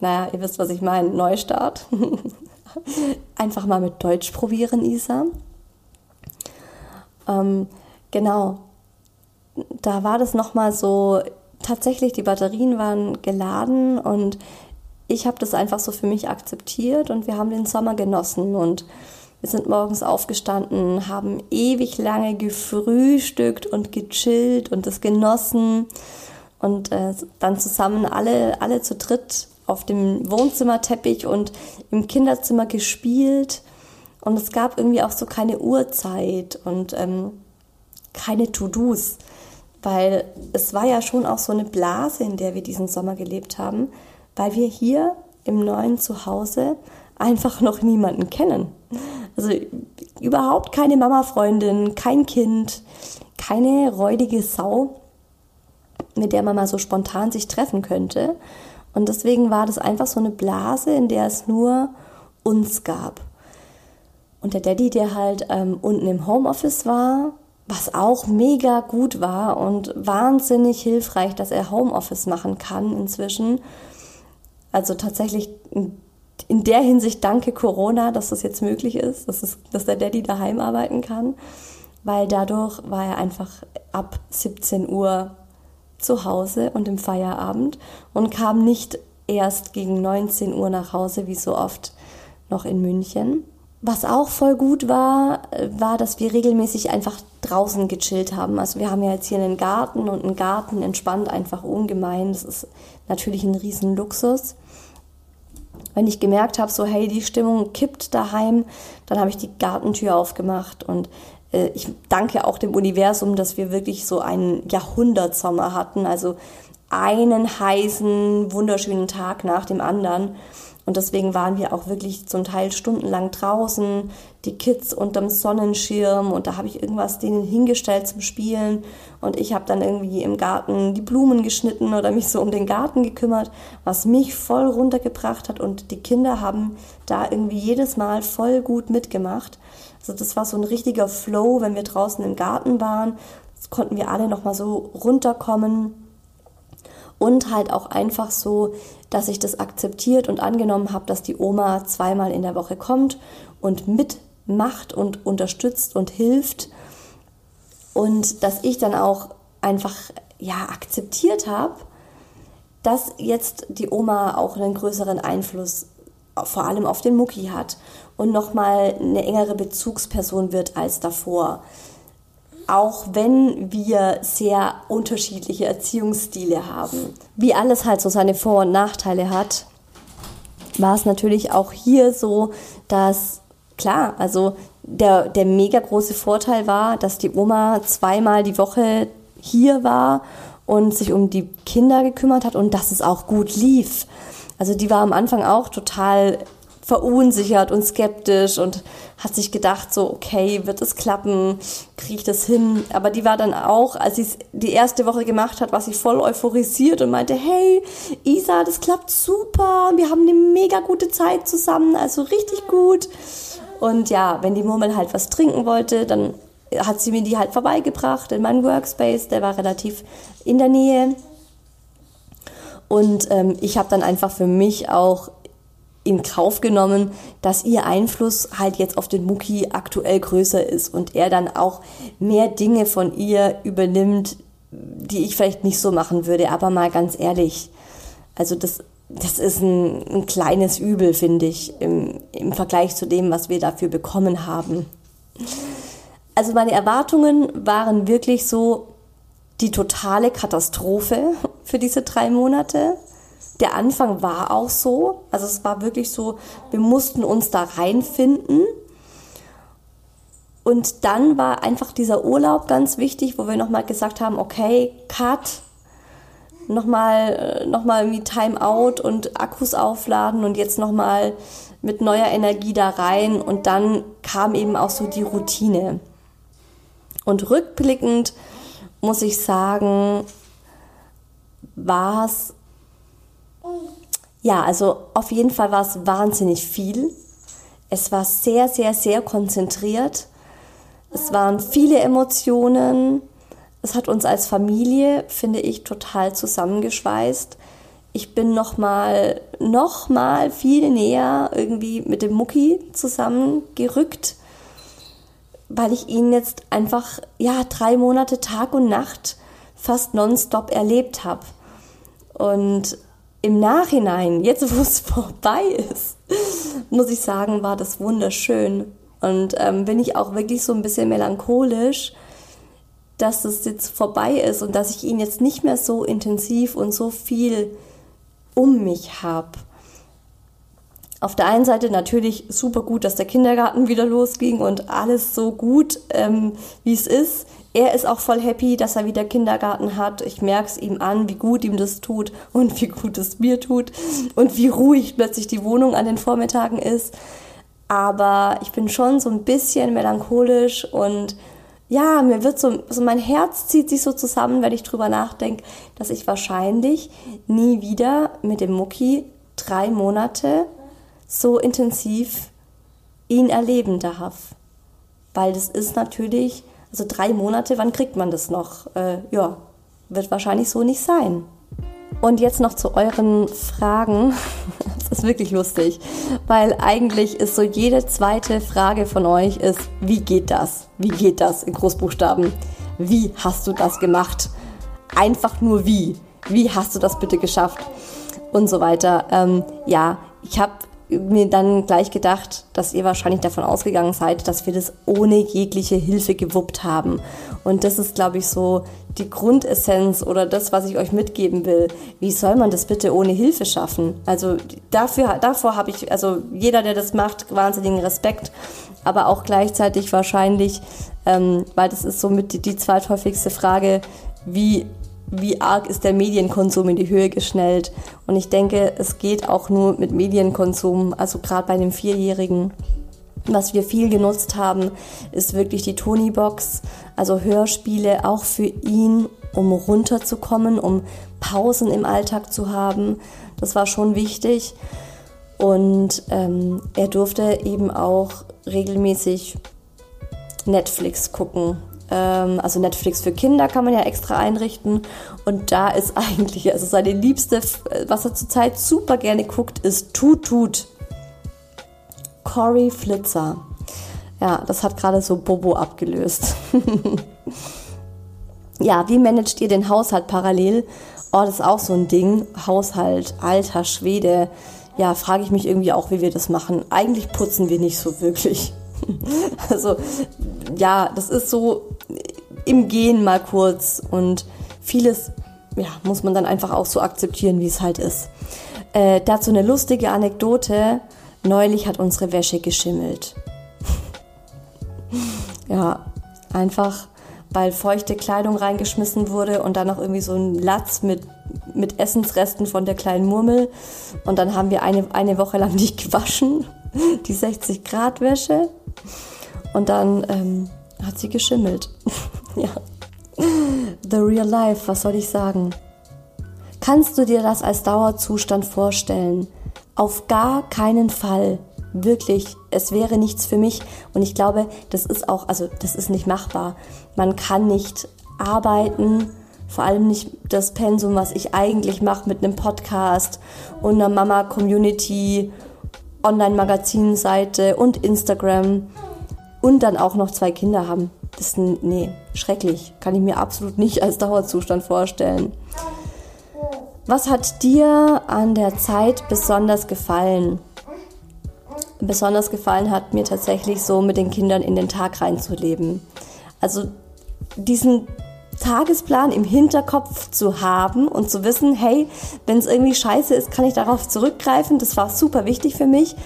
naja, ihr wisst, was ich meine. Neustart. *laughs* Einfach mal mit Deutsch probieren, Isa. Ähm, genau. Da war das nochmal so, tatsächlich, die Batterien waren geladen und ich habe das einfach so für mich akzeptiert und wir haben den Sommer genossen und wir sind morgens aufgestanden, haben ewig lange gefrühstückt und gechillt und das genossen und äh, dann zusammen alle, alle zu dritt auf dem Wohnzimmerteppich und im Kinderzimmer gespielt. Und es gab irgendwie auch so keine Uhrzeit und ähm, keine To-Dos, weil es war ja schon auch so eine Blase, in der wir diesen Sommer gelebt haben, weil wir hier im neuen Zuhause einfach noch niemanden kennen. Also überhaupt keine Mama-Freundin, kein Kind, keine räudige Sau mit der man mal so spontan sich treffen könnte. Und deswegen war das einfach so eine Blase, in der es nur uns gab. Und der Daddy, der halt ähm, unten im Homeoffice war, was auch mega gut war und wahnsinnig hilfreich, dass er Homeoffice machen kann inzwischen. Also tatsächlich in der Hinsicht danke Corona, dass das jetzt möglich ist, dass, es, dass der Daddy daheim arbeiten kann, weil dadurch war er einfach ab 17 Uhr zu Hause und im Feierabend und kam nicht erst gegen 19 Uhr nach Hause, wie so oft noch in München. Was auch voll gut war, war, dass wir regelmäßig einfach draußen gechillt haben. Also wir haben ja jetzt hier einen Garten und ein Garten entspannt einfach ungemein. Das ist natürlich ein riesen Luxus. Wenn ich gemerkt habe, so hey, die Stimmung kippt daheim, dann habe ich die Gartentür aufgemacht und ich danke auch dem Universum, dass wir wirklich so einen Jahrhundertsommer hatten, also einen heißen, wunderschönen Tag nach dem anderen. Und deswegen waren wir auch wirklich zum Teil stundenlang draußen, die Kids unterm Sonnenschirm und da habe ich irgendwas denen hingestellt zum Spielen und ich habe dann irgendwie im Garten die Blumen geschnitten oder mich so um den Garten gekümmert, was mich voll runtergebracht hat und die Kinder haben da irgendwie jedes Mal voll gut mitgemacht. Also das war so ein richtiger Flow, wenn wir draußen im Garten waren, das konnten wir alle noch mal so runterkommen. Und halt auch einfach so, dass ich das akzeptiert und angenommen habe, dass die Oma zweimal in der Woche kommt und mitmacht und unterstützt und hilft. Und dass ich dann auch einfach ja akzeptiert habe, dass jetzt die Oma auch einen größeren Einfluss vor allem auf den Mucki hat und nochmal eine engere Bezugsperson wird als davor auch wenn wir sehr unterschiedliche Erziehungsstile haben. Wie alles halt so seine Vor- und Nachteile hat, war es natürlich auch hier so, dass klar, also der, der mega große Vorteil war, dass die Oma zweimal die Woche hier war und sich um die Kinder gekümmert hat und dass es auch gut lief. Also die war am Anfang auch total verunsichert und skeptisch und hat sich gedacht, so, okay, wird es klappen, kriege ich das hin? Aber die war dann auch, als sie es die erste Woche gemacht hat, war sie voll euphorisiert und meinte, hey, Isa, das klappt super, wir haben eine mega gute Zeit zusammen, also richtig gut. Und ja, wenn die Murmel halt was trinken wollte, dann hat sie mir die halt vorbeigebracht in meinen Workspace, der war relativ in der Nähe. Und ähm, ich habe dann einfach für mich auch in Kauf genommen, dass ihr Einfluss halt jetzt auf den Mucki aktuell größer ist und er dann auch mehr Dinge von ihr übernimmt, die ich vielleicht nicht so machen würde. Aber mal ganz ehrlich, also das, das ist ein, ein kleines Übel, finde ich, im, im Vergleich zu dem, was wir dafür bekommen haben. Also meine Erwartungen waren wirklich so die totale Katastrophe für diese drei Monate der Anfang war auch so. Also es war wirklich so, wir mussten uns da reinfinden. Und dann war einfach dieser Urlaub ganz wichtig, wo wir nochmal gesagt haben, okay, Cut, nochmal äh, noch mal wie Timeout und Akkus aufladen und jetzt nochmal mit neuer Energie da rein. Und dann kam eben auch so die Routine. Und rückblickend muss ich sagen, war es ja, also auf jeden Fall war es wahnsinnig viel. Es war sehr, sehr, sehr konzentriert. Es waren viele Emotionen. Es hat uns als Familie, finde ich, total zusammengeschweißt. Ich bin noch mal, noch mal viel näher irgendwie mit dem Mucki zusammengerückt, weil ich ihn jetzt einfach, ja, drei Monate Tag und Nacht fast nonstop erlebt habe. Und im Nachhinein, jetzt wo es *laughs* vorbei ist, muss ich sagen, war das wunderschön. Und ähm, bin ich auch wirklich so ein bisschen melancholisch, dass es jetzt vorbei ist und dass ich ihn jetzt nicht mehr so intensiv und so viel um mich habe. Auf der einen Seite natürlich super gut, dass der Kindergarten wieder losging und alles so gut, ähm, wie es ist. Er ist auch voll happy, dass er wieder Kindergarten hat. Ich merke es ihm an, wie gut ihm das tut und wie gut es mir tut und wie ruhig plötzlich die Wohnung an den Vormittagen ist. Aber ich bin schon so ein bisschen melancholisch und ja, mir wird so, also mein Herz zieht sich so zusammen, wenn ich drüber nachdenke, dass ich wahrscheinlich nie wieder mit dem Mucki drei Monate so intensiv ihn erleben darf. Weil das ist natürlich, also drei Monate, wann kriegt man das noch? Äh, ja, wird wahrscheinlich so nicht sein. Und jetzt noch zu euren Fragen. *laughs* Das ist wirklich lustig, weil eigentlich ist so jede zweite Frage von euch ist, wie geht das? Wie geht das in Großbuchstaben? Wie hast du das gemacht? Einfach nur wie. Wie hast du das bitte geschafft? Und so weiter. Ähm, ja, ich habe mir dann gleich gedacht, dass ihr wahrscheinlich davon ausgegangen seid, dass wir das ohne jegliche Hilfe gewuppt haben. Und das ist, glaube ich, so die Grundessenz oder das, was ich euch mitgeben will. Wie soll man das bitte ohne Hilfe schaffen? Also dafür, davor habe ich, also jeder, der das macht, wahnsinnigen Respekt, aber auch gleichzeitig wahrscheinlich, ähm, weil das ist somit die, die zweithäufigste Frage, wie wie arg ist der Medienkonsum in die Höhe geschnellt. Und ich denke, es geht auch nur mit Medienkonsum, also gerade bei dem Vierjährigen. Was wir viel genutzt haben, ist wirklich die Tony-Box, also Hörspiele auch für ihn, um runterzukommen, um Pausen im Alltag zu haben. Das war schon wichtig. Und ähm, er durfte eben auch regelmäßig Netflix gucken also Netflix für Kinder kann man ja extra einrichten. Und da ist *laughs* eigentlich, also seine liebste, was er zurzeit super gerne guckt, ist Tut Tut. Cory Flitzer. Ja, das hat gerade so Bobo abgelöst. *laughs* ja, wie managt ihr den Haushalt parallel? Oh, das ist auch so ein Ding. Haushalt, alter Schwede. Ja, frage ich mich irgendwie auch, wie wir das machen. Eigentlich putzen wir nicht so wirklich. *laughs* Also ja, das ist so im Gehen mal kurz und vieles ja, muss man dann einfach auch so akzeptieren, wie es halt ist. Äh, dazu eine lustige Anekdote. Neulich hat unsere Wäsche geschimmelt. *laughs* ja, einfach weil feuchte Kleidung reingeschmissen wurde und dann noch irgendwie so ein Latz mit, mit Essensresten von der kleinen Murmel. Und dann haben wir eine, eine Woche lang *laughs* nicht gewaschen, die 60 Grad Wäsche. Und dann ähm, hat sie geschimmelt. *laughs* ja. The real life, was soll ich sagen? Kannst du dir das als Dauerzustand vorstellen? Auf gar keinen Fall. Wirklich, es wäre nichts für mich. Und ich glaube, das ist auch, also das ist nicht machbar. Man kann nicht arbeiten, vor allem nicht das Pensum, was ich eigentlich mache mit einem Podcast und einer Mama-Community, Online-Magazinseite und Instagram und dann auch noch zwei Kinder haben. Das ist, nee, schrecklich. Kann ich mir absolut nicht als Dauerzustand vorstellen. Was hat dir an der Zeit besonders gefallen? Besonders gefallen hat mir tatsächlich so mit den Kindern in den Tag reinzuleben. Also diesen Tagesplan im Hinterkopf zu haben und zu wissen, hey, wenn es irgendwie scheiße ist, kann ich darauf zurückgreifen. Das war super wichtig für mich.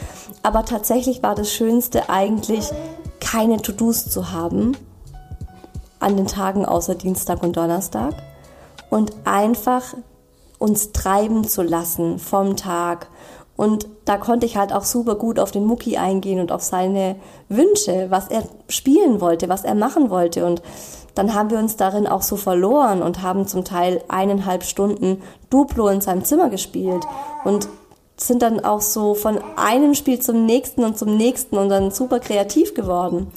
Aber tatsächlich war das Schönste eigentlich, keine To-Dos zu haben an den Tagen außer Dienstag und Donnerstag und einfach uns treiben zu lassen vom Tag. Und da konnte ich halt auch super gut auf den Mucki eingehen und auf seine Wünsche, was er spielen wollte, was er machen wollte. Und dann haben wir uns darin auch so verloren und haben zum Teil eineinhalb Stunden Duplo in seinem Zimmer gespielt und sind dann auch so von einem Spiel zum nächsten und zum nächsten und dann super kreativ geworden.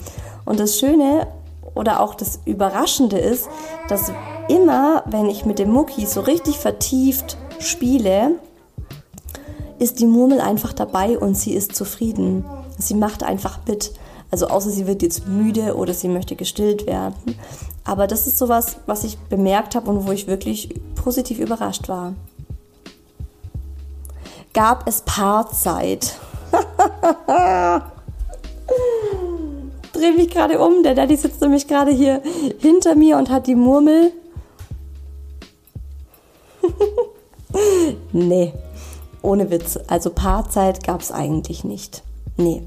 Und das Schöne oder auch das Überraschende ist, dass immer, wenn ich mit dem Mucki so richtig vertieft spiele, ist die Murmel einfach dabei und sie ist zufrieden. Sie macht einfach mit. Also außer sie wird jetzt müde oder sie möchte gestillt werden. Aber das ist sowas, was ich bemerkt habe und wo ich wirklich positiv überrascht war. Gab es Paarzeit? *laughs* Dreh mich gerade um, der Daddy sitzt nämlich gerade hier hinter mir und hat die Murmel. *laughs* nee, ohne Witz. Also Paarzeit gab es eigentlich nicht. Nee.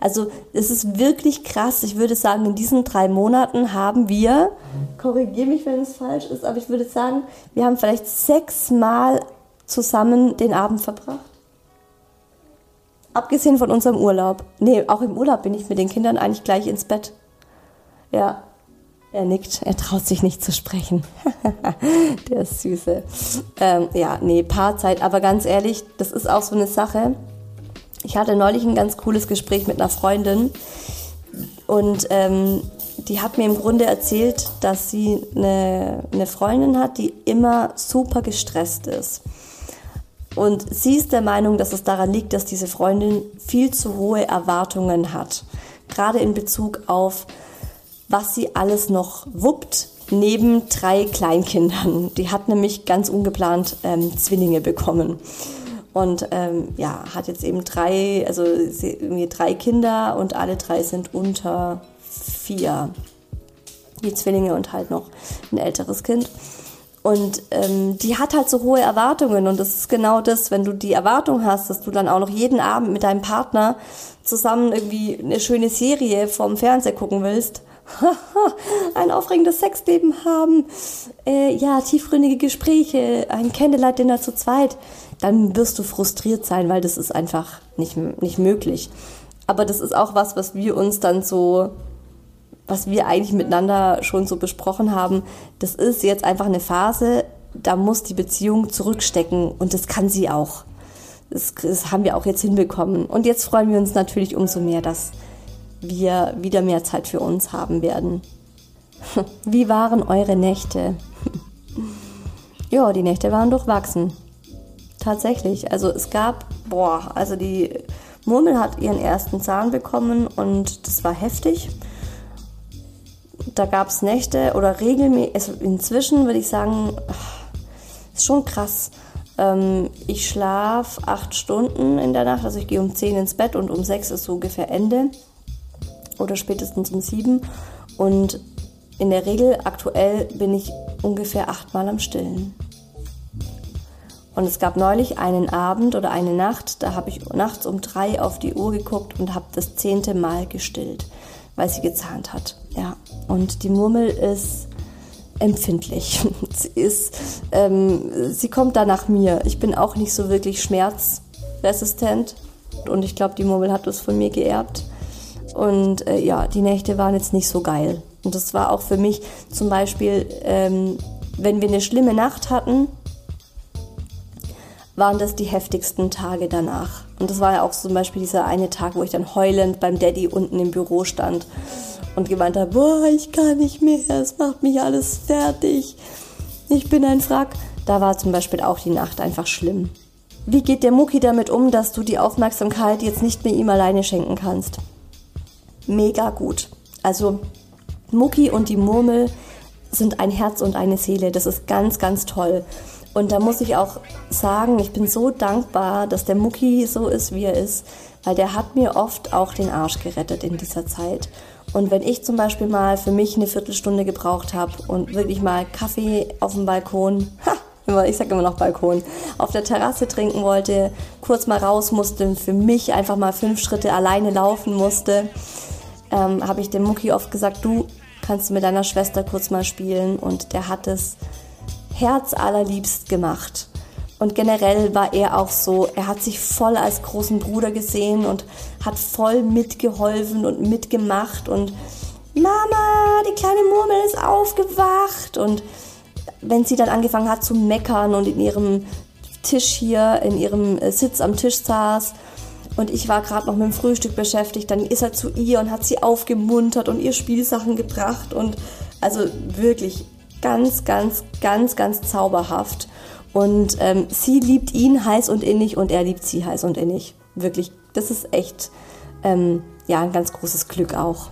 Also es ist wirklich krass. Ich würde sagen, in diesen drei Monaten haben wir, korrigiere mich, wenn es falsch ist, aber ich würde sagen, wir haben vielleicht sechsmal zusammen den Abend verbracht. Abgesehen von unserem Urlaub. Nee, auch im Urlaub bin ich mit den Kindern eigentlich gleich ins Bett. Ja, er nickt, er traut sich nicht zu sprechen. *laughs* Der süße. Ähm, ja, nee, Paarzeit. Aber ganz ehrlich, das ist auch so eine Sache Ich hatte neulich ein ganz cooles Gespräch mit einer Freundin und ähm, die hat mir im Grunde erzählt, dass sie eine, eine Freundin hat, die immer super gestresst ist. Und sie ist der Meinung, dass es daran liegt, dass diese Freundin viel zu hohe Erwartungen hat. Gerade in Bezug auf, was sie alles noch wuppt, neben drei Kleinkindern. Die hat nämlich ganz ungeplant ähm, Zwillinge bekommen. Und ähm, ja, hat jetzt eben drei, also irgendwie drei Kinder und alle drei sind unter vier. Die Zwillinge und halt noch ein älteres Kind. Und ähm, die hat halt so hohe Erwartungen. Und das ist genau das, wenn du die Erwartung hast, dass du dann auch noch jeden Abend mit deinem Partner zusammen irgendwie eine schöne Serie vorm Fernseher gucken willst, *laughs* ein aufregendes Sexleben haben, äh, ja, tiefgründige Gespräche, ein Candlelight-Dinner zu zweit, dann wirst du frustriert sein, weil das ist einfach nicht, nicht möglich. Aber das ist auch was, was wir uns dann so, was wir eigentlich miteinander schon so besprochen haben. Das ist jetzt einfach eine Phase, da muss die Beziehung zurückstecken und das kann sie auch. Das, das haben wir auch jetzt hinbekommen. Und jetzt freuen wir uns natürlich umso mehr, dass wir wieder mehr Zeit für uns haben werden. *laughs* Wie waren eure Nächte? *laughs* ja, die Nächte waren durchwachsen. Tatsächlich. Also es gab, boah, also die Murmel hat ihren ersten Zahn bekommen und das war heftig. Da gab es Nächte oder regelmäßig, also inzwischen würde ich sagen, ist schon krass. Ähm, ich schlafe acht Stunden in der Nacht, also ich gehe um zehn ins Bett und um sechs ist so ungefähr Ende oder spätestens um sieben. Und in der Regel aktuell bin ich ungefähr achtmal am Stillen. Und es gab neulich einen Abend oder eine Nacht, da habe ich nachts um drei auf die Uhr geguckt und habe das zehnte Mal gestillt, weil sie gezahnt hat. Ja, und die Murmel ist empfindlich. *laughs* sie ist, ähm, sie kommt da nach mir. Ich bin auch nicht so wirklich schmerzresistent und ich glaube, die Murmel hat das von mir geerbt. Und äh, ja, die Nächte waren jetzt nicht so geil. Und das war auch für mich zum Beispiel, ähm, wenn wir eine schlimme Nacht hatten, waren das die heftigsten Tage danach. Und das war ja auch zum Beispiel dieser eine Tag, wo ich dann heulend beim Daddy unten im Büro stand und gemeint habe, boah, ich kann nicht mehr, es macht mich alles fertig. Ich bin ein Frack. Da war zum Beispiel auch die Nacht einfach schlimm. Wie geht der Mucki damit um, dass du die Aufmerksamkeit jetzt nicht mehr ihm alleine schenken kannst? mega gut. Also Mucki und die Murmel sind ein Herz und eine Seele. Das ist ganz, ganz toll. Und da muss ich auch sagen, ich bin so dankbar, dass der Mucki so ist, wie er ist, weil der hat mir oft auch den Arsch gerettet in dieser Zeit. Und wenn ich zum Beispiel mal für mich eine Viertelstunde gebraucht habe und wirklich mal Kaffee auf dem Balkon, *laughs* ha, ich sage immer noch Balkon, auf der Terrasse trinken wollte, kurz mal raus musste, für mich einfach mal fünf Schritte alleine laufen musste, ähm, habe ich dem Mucki oft gesagt, du kannst mit deiner Schwester kurz mal spielen und der hat es herzallerliebst gemacht. Und generell war er auch so, er hat sich voll als großen Bruder gesehen und hat voll mitgeholfen und mitgemacht und Mama, die kleine Murmel ist aufgewacht und wenn sie dann angefangen hat zu meckern und in ihrem Tisch hier, in ihrem äh, Sitz am Tisch saß und ich war gerade noch mit dem Frühstück beschäftigt. Dann ist er zu ihr und hat sie aufgemuntert und ihr Spielsachen gebracht. Und also wirklich ganz, ganz, ganz, ganz zauberhaft. Und ähm, sie liebt ihn heiß und innig und er liebt sie heiß und innig. Wirklich, das ist echt ähm, ja ein ganz großes Glück auch.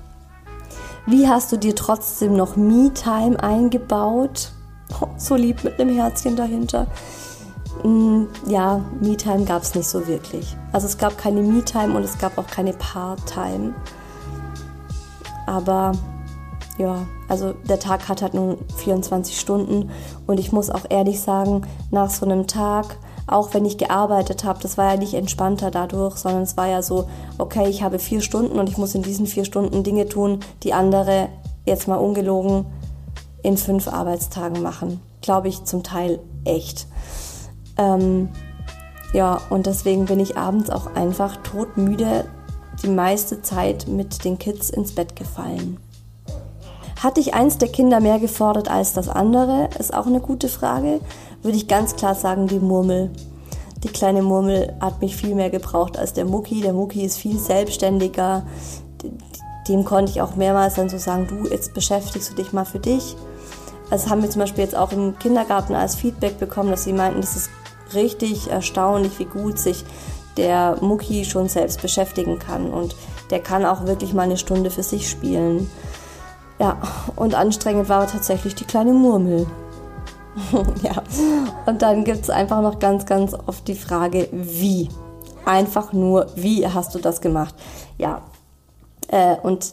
Wie hast du dir trotzdem noch Me-Time eingebaut? Oh, so lieb mit einem Herzchen dahinter. Mm, ja, Me-Time gab es nicht so wirklich. Also es gab keine Me-Time und es gab auch keine Part-Time. Aber ja, also der Tag hat halt nur 24 Stunden und ich muss auch ehrlich sagen, nach so einem Tag, auch wenn ich gearbeitet habe, das war ja nicht entspannter dadurch, sondern es war ja so, okay, ich habe vier Stunden und ich muss in diesen vier Stunden Dinge tun, die andere, jetzt mal ungelogen, in fünf Arbeitstagen machen. Glaube ich zum Teil echt. Ähm, ja, und deswegen bin ich abends auch einfach todmüde die meiste Zeit mit den Kids ins Bett gefallen. Hatte ich eins der Kinder mehr gefordert als das andere? Ist auch eine gute Frage. Würde ich ganz klar sagen, die Murmel. Die kleine Murmel hat mich viel mehr gebraucht als der Mucki. Der Mucki ist viel selbstständiger. Dem konnte ich auch mehrmals dann so sagen, du, jetzt beschäftigst du dich mal für dich. Also haben wir zum Beispiel jetzt auch im Kindergarten als Feedback bekommen, dass sie meinten, das ist richtig erstaunlich, wie gut sich der Mucki schon selbst beschäftigen kann und der kann auch wirklich mal eine Stunde für sich spielen. Ja, und anstrengend war tatsächlich die kleine Murmel. *laughs* ja, und dann gibt es einfach noch ganz, ganz oft die Frage, wie? Einfach nur, wie hast du das gemacht? Ja, äh, und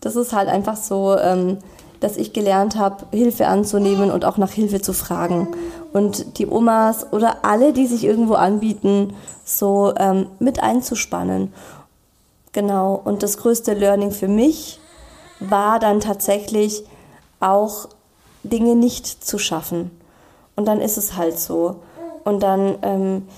das ist halt einfach so, ähm, dass ich gelernt habe, Hilfe anzunehmen und auch nach Hilfe zu fragen. Und die Omas oder alle, die sich irgendwo anbieten, so ähm, mit einzuspannen. Genau. Und das größte Learning für mich war dann tatsächlich auch Dinge nicht zu schaffen. Und dann ist es halt so. Und dann ähm,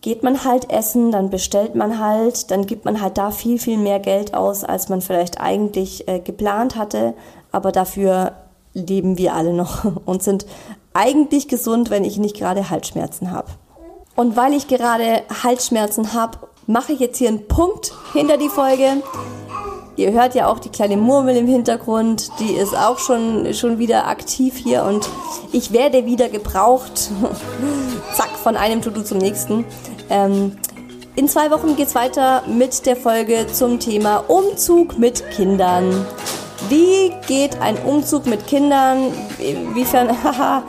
geht man halt essen, dann bestellt man halt, dann gibt man halt da viel, viel mehr Geld aus, als man vielleicht eigentlich äh, geplant hatte. Aber dafür leben wir alle noch *laughs* und sind eigentlich gesund, wenn ich nicht gerade Halsschmerzen habe. Und weil ich gerade Halsschmerzen habe, mache ich jetzt hier einen Punkt hinter die Folge. Ihr hört ja auch die kleine Murmel im Hintergrund, die ist auch schon, schon wieder aktiv hier und ich werde wieder gebraucht. *laughs* Zack, von einem To-Do zum nächsten. Ähm, in zwei Wochen geht's weiter mit der Folge zum Thema Umzug mit Kindern. Wie geht ein Umzug mit Kindern? Inwiefern, *laughs* haha,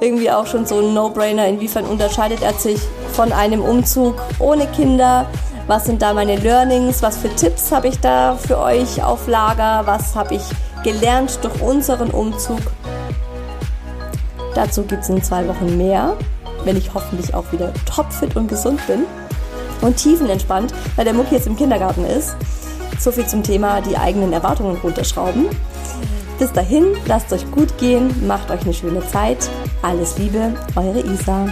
irgendwie auch schon so ein No-Brainer. Inwiefern unterscheidet er sich von einem Umzug ohne Kinder? Was sind da meine Learnings? Was für Tipps habe ich da für euch auf Lager? Was habe ich gelernt durch unseren Umzug? Dazu gibt es in zwei Wochen mehr, wenn ich hoffentlich auch wieder topfit und gesund bin und tiefenentspannt, weil der Mucki jetzt im Kindergarten ist. So viel zum Thema die eigenen Erwartungen runterschrauben. Bis dahin, lasst euch gut gehen, macht euch eine schöne Zeit. Alles Liebe, eure Isa.